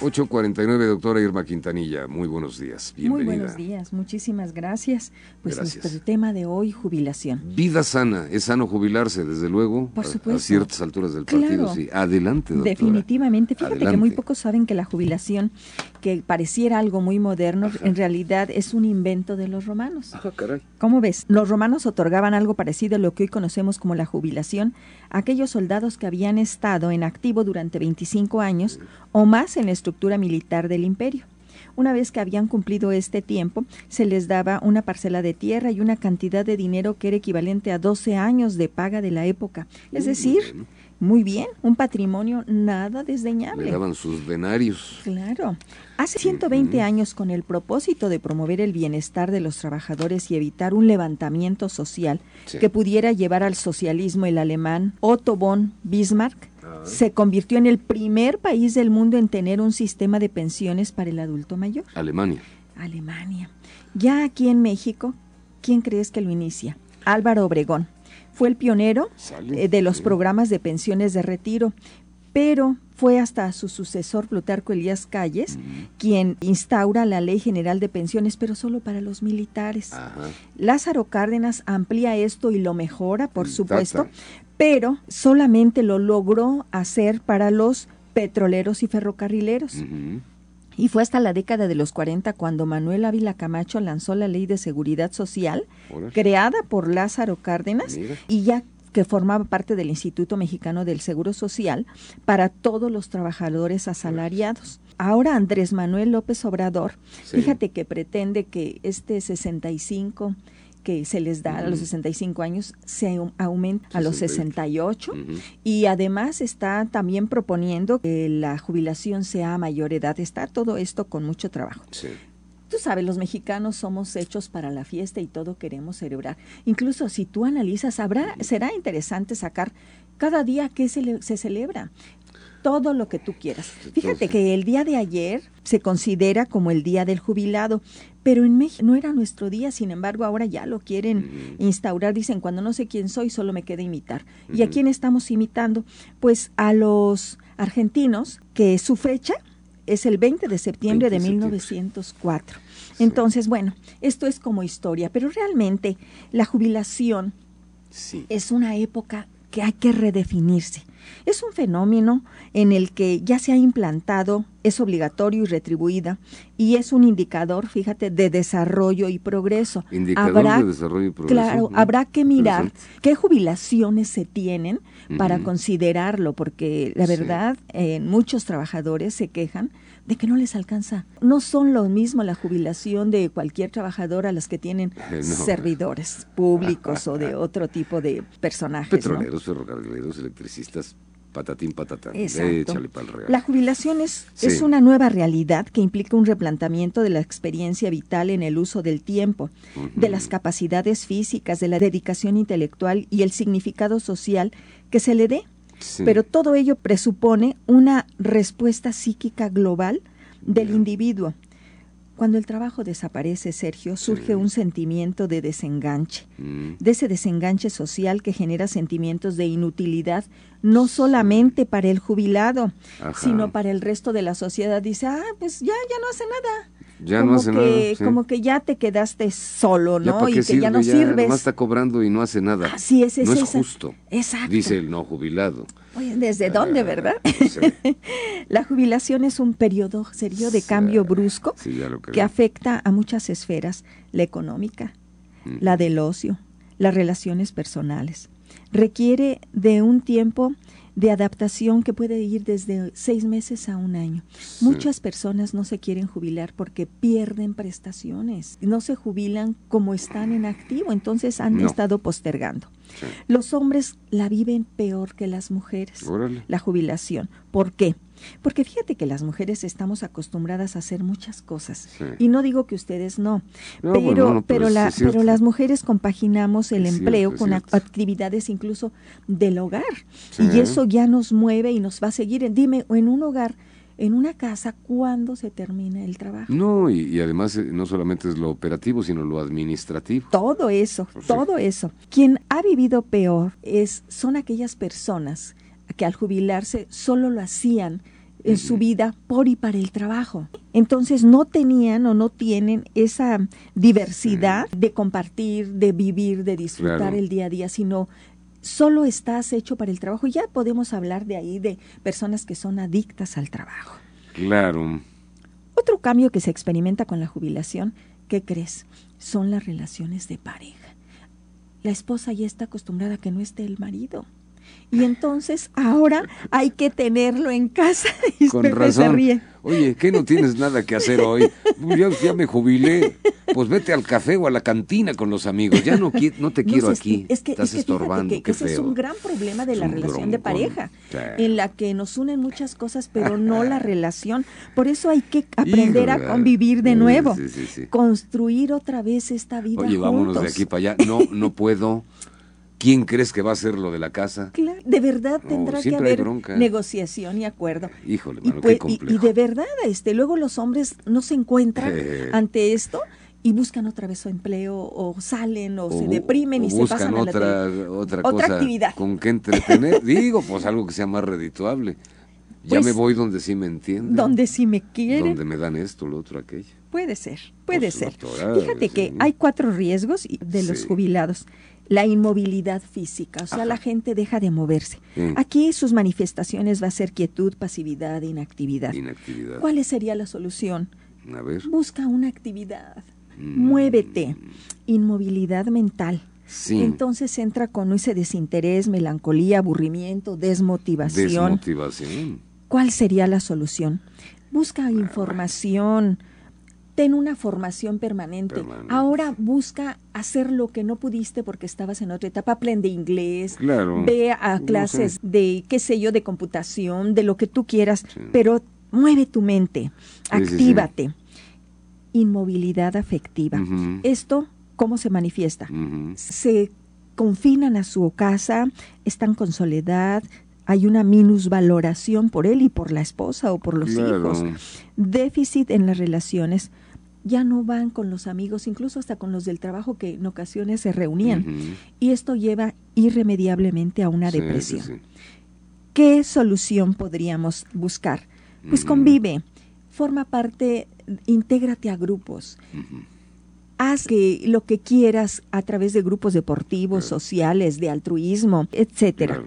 849, doctora Irma Quintanilla. Muy buenos días. Bienvenida. Muy buenos días, muchísimas gracias. Pues nuestro tema de hoy, jubilación. Vida sana, es sano jubilarse, desde luego. Por supuesto. A, ciertas alturas del partido, sí. Adelante, doctora. Definitivamente. Fíjate que muy pocos saben que la jubilación, que pareciera algo muy moderno, en realidad es un invento de los romanos. Ajá, caray. ¿Cómo ves? Los romanos otorgaban algo parecido a lo que hoy conocemos como la jubilación a aquellos soldados que habían estado en activo durante 25 años o más en la estructura militar del imperio. Una vez que habían cumplido este tiempo, se les daba una parcela de tierra y una cantidad de dinero que era equivalente a 12 años de paga de la época. Es decir, muy bien, un patrimonio nada desdeñable. Le daban sus denarios. Claro. Hace 120 años, con el propósito de promover el bienestar de los trabajadores y evitar un levantamiento social que pudiera llevar al socialismo, el alemán Otto von Bismarck se convirtió en el primer país del mundo en tener un sistema de pensiones para el adulto mayor. Alemania. Alemania. Ya aquí en México, ¿quién crees que lo inicia? Álvaro Obregón fue el pionero eh, de los programas de pensiones de retiro, pero fue hasta su sucesor Plutarco Elías Calles quien instaura la Ley General de Pensiones, pero solo para los militares. Lázaro Cárdenas amplía esto y lo mejora, por supuesto, pero solamente lo logró hacer para los petroleros y ferrocarrileros. Y fue hasta la década de los 40 cuando Manuel Ávila Camacho lanzó la Ley de Seguridad Social, creada por Lázaro Cárdenas, y ya que formaba parte del Instituto Mexicano del Seguro Social para todos los trabajadores asalariados. Ahora Andrés Manuel López Obrador, fíjate que pretende que este 65 que se les da a los 65 años se aumenta a los 68 y además está también proponiendo que la jubilación sea a mayor edad. Está todo esto con mucho trabajo. Tú sabes, los mexicanos somos hechos para la fiesta y todo queremos celebrar. Incluso si tú analizas, habrá, será interesante sacar cada día que se, se celebra todo lo que tú quieras. Fíjate que el día de ayer se considera como el día del jubilado, pero en México no era nuestro día, sin embargo ahora ya lo quieren instaurar, dicen cuando no sé quién soy solo me queda imitar. ¿Y a quién estamos imitando? Pues a los argentinos que su fecha es el 20 de septiembre de, 1904. Entonces, bueno, esto es como historia, pero realmente la jubilación es una época que hay que redefinirse. Es un fenómeno en el que ya se ha implantado, es obligatorio y retribuida, y es un indicador, fíjate, de desarrollo y progreso. Indicador de desarrollo y progreso. Claro, habrá que mirar qué jubilaciones se tienen para considerarlo, porque la verdad, eh, muchos trabajadores se quejan de que no les alcanza. No son lo mismo la jubilación de cualquier trabajador a las que tienen servidores públicos o de otro tipo de personajes. Petroleros, ferrocarrileros, electricistas, patatín patatán. La jubilación es, es una nueva realidad que implica un replanteamiento de la experiencia vital en el uso del tiempo, de las capacidades físicas, de la dedicación intelectual y el significado social que se le dé pero todo ello presupone una respuesta psíquica global del individuo. Cuando el trabajo desaparece, Sergio, surge un sentimiento de desenganche, mm. de ese desenganche social que genera sentimientos de inutilidad, no solamente para el jubilado, sino para el resto de la sociedad. Dice, ah, pues ya, ya no hace nada ya como no hace que, nada. Como que ya te quedaste solo, ¿no? y que ya no ya sirves. está cobrando y no hace nada. Así es, no es, justo. Exacto. Dice el no jubilado. Oye, ¿desde ah, dónde, verdad? la jubilación es un periodo serio de cambio brusco que afecta a muchas esferas, la económica, la del ocio, las relaciones personales. Requiere de un tiempo de adaptación que puede ir desde seis meses a un año. Muchas personas no se quieren jubilar porque pierden prestaciones, no se jubilan como están en activo, entonces han estado postergando. Los hombres la viven peor que las mujeres, la jubilación. ¿Por qué? Porque fíjate que las mujeres estamos acostumbradas a hacer muchas cosas. Y no digo que ustedes no, pero, pero, la, pero las mujeres compaginamos el empleo con actividades incluso del hogar. Y eso ya nos mueve y nos va a seguir. Dime, en un hogar en una casa cuándo se termina el trabajo. No, y, además eh, no solamente es lo operativo, sino lo administrativo. Todo eso, pues todo eso. Quien ha vivido peor es son aquellas personas que al jubilarse solo lo hacían en su vida por y para el trabajo. Entonces no tenían o no tienen esa diversidad de compartir, de vivir, de disfrutar el día a día, sino solo estás hecho para el trabajo. Ya podemos hablar de ahí de personas que son adictas al trabajo. Claro. Otro cambio que se experimenta con la jubilación, ¿qué crees? Son las relaciones de pareja. La esposa ya está acostumbrada a que no esté el marido y entonces ahora hay que tenerlo en casa. Y Con razón. Oye, ¿qué no tienes nada que hacer hoy? Ya, ya, me jubilé. Pues vete al café o a la cantina con los amigos. Ya no, no te quiero aquí. Es que, Estás estorbando. Que ese es un gran problema de la relación de pareja, en la que nos unen muchas cosas, pero no la relación. Por eso hay que aprender a convivir de nuevo, construir otra vez esta vida. Oye, vámonos de aquí para allá. No, no puedo. ¿Quién crees que va a ser lo de la casa? Claro, de verdad tendrá que haber negociación y acuerdo. Híjole, y, qué complejo. y, de verdad, este, luego los hombres no se encuentran ante esto y buscan otra vez su empleo o salen o, se deprimen y se pasan a otra, la otra, otra actividad. con qué entretener. Digo, pues algo que sea más redituable. Ya me pues, voy donde sí me entienden. Donde sí me quieren. Donde me dan esto, lo otro, aquello. Puede ser, puede ser. Fíjate que hay cuatro riesgos de los jubilados la inmovilidad física, o sea, la gente deja de moverse. Aquí sus manifestaciones va a ser quietud, pasividad, inactividad. inactividad. ¿Cuál sería la solución? A ver. Busca una actividad, mm. muévete, inmovilidad mental. Sí. Entonces entra con ese desinterés, melancolía, aburrimiento, desmotivación. Desmotivación. ¿Cuál sería la solución? Busca información, ten una formación permanente. Ahora busca hacer lo que no pudiste porque estabas en otra etapa. Aprende inglés, ve a clases de, qué sé yo, de computación, de lo que tú quieras, pero mueve tu mente, actívate. Inmovilidad afectiva. Esto, ¿cómo se manifiesta? Se confinan a su casa, están con soledad, hay una minusvaloración por él y por la esposa o por los hijos. Déficit en las relaciones ya no van con los amigos, incluso hasta con los del trabajo que en ocasiones se reunían. Y esto lleva irremediablemente a una depresión. ¿Qué solución podríamos buscar? Pues convive, forma parte, intégrate a grupos. Haz que lo que quieras a través de grupos deportivos, sociales, de altruismo, etcétera.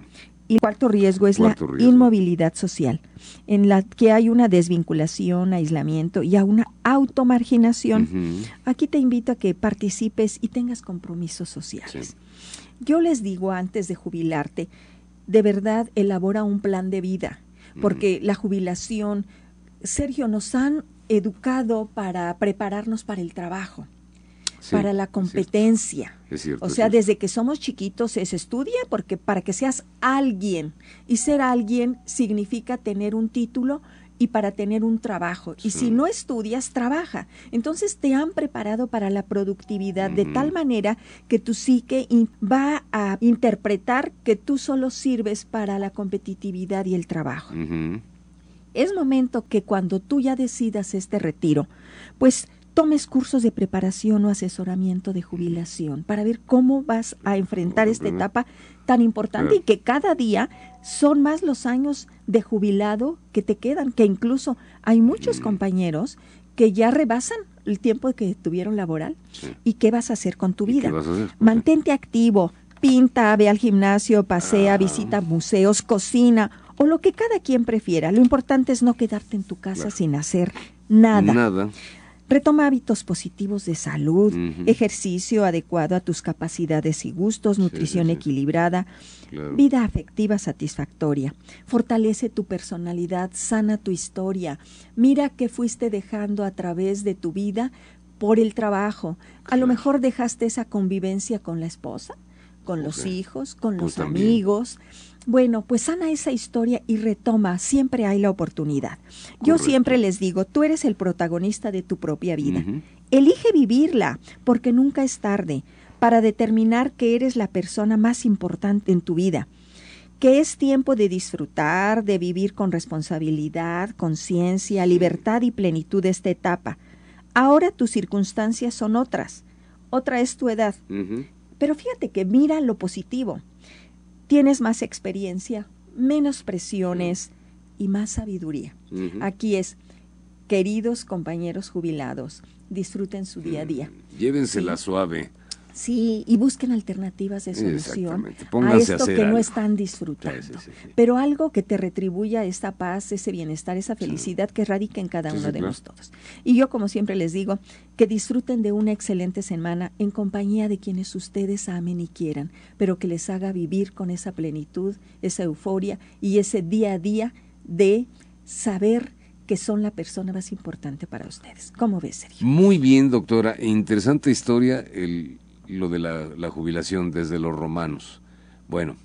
Y el cuarto riesgo es la inmovilidad social, en la que hay una desvinculación, aislamiento y a una automarginación. Aquí te invito a que participes y tengas compromisos sociales. Yo les digo antes de jubilarte, de verdad elabora un plan de vida, porque la jubilación, Sergio, nos han educado para prepararnos para el trabajo para la competencia. o sea, desde que somos chiquitos se estudia porque para que seas alguien y ser alguien significa tener un título y para tener un trabajo. Y si no estudias, trabaja. Entonces te han preparado para la productividad de tal manera que tu psique va a interpretar que tú solo sirves para la competitividad y el trabajo. Es momento que cuando tú ya decidas este retiro, pues tomes cursos de preparación o asesoramiento de jubilación para ver cómo vas a enfrentar esta etapa tan importante y que cada día son más los años de jubilado que te quedan, que incluso hay muchos compañeros que ya rebasan el tiempo que tuvieron laboral y qué vas a hacer con tu vida. Mantente activo, pinta, ve al gimnasio, pasea, ah. visita museos, cocina o lo que cada quien prefiera. Lo importante es no quedarte en tu casa sin hacer nada. Nada. Retoma hábitos positivos de salud, ejercicio adecuado a tus capacidades y gustos, nutrición equilibrada, vida afectiva satisfactoria. Fortalece tu personalidad, sana tu historia. Mira qué fuiste dejando a través de tu vida por el trabajo. A lo mejor dejaste esa convivencia con la esposa, con los hijos, con pues los amigos. Bueno, pues sana esa historia y retoma, siempre hay la oportunidad. Yo siempre les digo, tú eres el protagonista de tu propia vida. Elige vivirla, porque nunca es tarde, para determinar que eres la persona más importante en tu vida, que es tiempo de disfrutar, de vivir con responsabilidad, conciencia, libertad y plenitud esta etapa. Ahora tus circunstancias son otras, otra es tu edad. Pero fíjate que mira lo positivo tienes más experiencia, menos presiones y más sabiduría. Aquí es, queridos compañeros jubilados, disfruten su día a día. Llévensela suave. Sí, y busquen alternativas de solución a esto que no están disfrutando. Pero algo que te retribuya esa paz, ese bienestar, esa felicidad que radica en cada uno de nosotros. Y yo, como siempre les digo, que disfruten de una excelente semana en compañía de quienes ustedes amen y quieran, pero que les haga vivir con esa plenitud, esa euforia y ese día a día de saber que son la persona más importante para ustedes. ¿Cómo ves, Sergio? Muy bien, doctora. Interesante historia el, lo de la, jubilación desde los romanos. Bueno,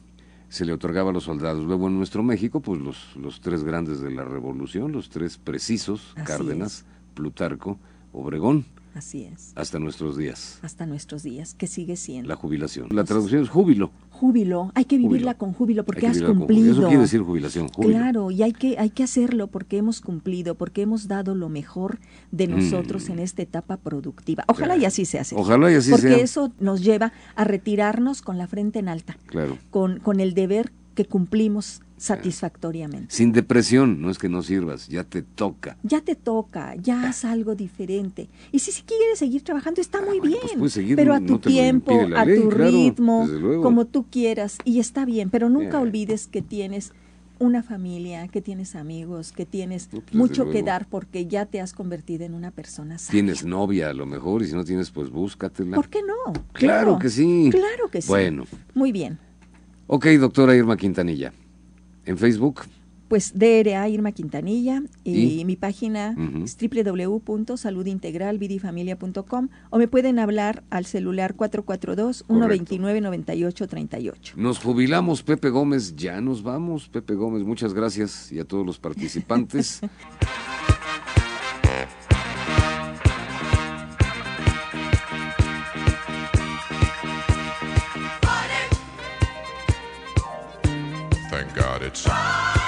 se le otorgaba a los soldados. Luego en nuestro México, pues los, los tres grandes de la revolución, los tres precisos, Cárdenas, Plutarco, Obregón. Así es. Hasta nuestros días. Hasta nuestros días, que sigue siendo. La jubilación. La traducción es júbilo. Júbilo, hay que vivirla con júbilo porque has cumplido. Eso quiere decir jubilación, júbilo. Claro, y hay que, hay que hacerlo porque hemos cumplido, porque hemos dado lo mejor de nosotros mm. en esta etapa productiva. Ojalá y así sea. Ojalá y así sea. Porque eso nos lleva a retirarnos con la frente en alta. Claro. Con, con el deber que cumplimos satisfactoriamente. Sin depresión, no es que no sirvas, ya te toca. Ya te toca, ya haz algo diferente. Y si, si quieres seguir trabajando, está muy pues bien. seguir, pero a tu tiempo, a tu ritmo, como tú quieras. Y está bien, pero nunca olvides que tienes una familia, que tienes amigos, que tienes pues mucho que dar porque ya te has convertido en una persona sana. Tienes novia a lo mejor y si no tienes, pues búscatela. ¿Por qué no? Claro, que sí. Claro que sí. Bueno. Muy bien. Ok, doctora Irma Quintanilla. ¿En Facebook? Pues DRA Irma Quintanilla y, mi página es www.saludintegralvidifamilia.com o me pueden hablar al celular 442-129-9838. Nos jubilamos, Pepe Gómez, ya nos vamos, Pepe Gómez, muchas gracias y a todos los participantes. try.